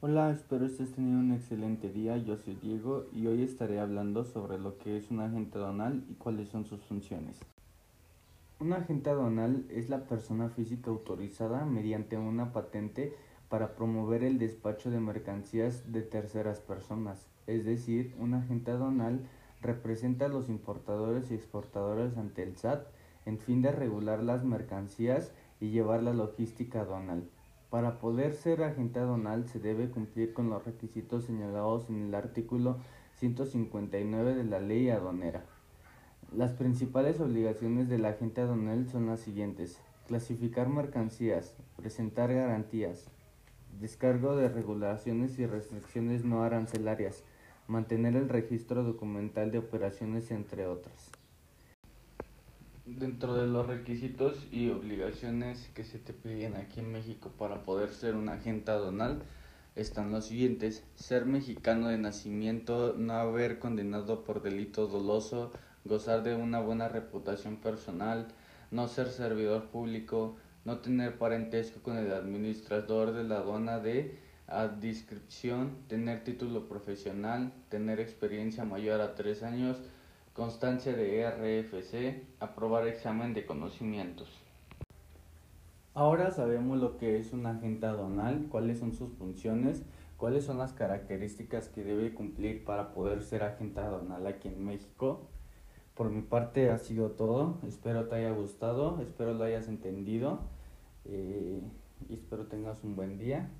Hola, espero estés teniendo un excelente día. Yo soy Diego y hoy estaré hablando sobre lo que es un agente aduanal y cuáles son sus funciones. Un agente aduanal es la persona física autorizada mediante una patente para promover el despacho de mercancías de terceras personas. Es decir, un agente aduanal representa a los importadores y exportadores ante el SAT en fin de regular las mercancías y llevar la logística aduanal. Para poder ser agente aduanal se debe cumplir con los requisitos señalados en el artículo 159 de la ley aduanera. Las principales obligaciones del agente aduanal son las siguientes. Clasificar mercancías, presentar garantías, descargo de regulaciones y restricciones no arancelarias, mantener el registro documental de operaciones, entre otras. Dentro de los requisitos y obligaciones que se te piden aquí en México para poder ser un agente aduanal están los siguientes. Ser mexicano de nacimiento, no haber condenado por delito doloso, gozar de una buena reputación personal, no ser servidor público, no tener parentesco con el administrador de la aduana de adscripción, tener título profesional, tener experiencia mayor a tres años, constancia de RFC, aprobar examen de conocimientos. Ahora sabemos lo que es un agente aduanal, cuáles son sus funciones, cuáles son las características que debe cumplir para poder ser agente aduanal aquí en México. Por mi parte ha sido todo, espero te haya gustado, espero lo hayas entendido eh, y espero tengas un buen día.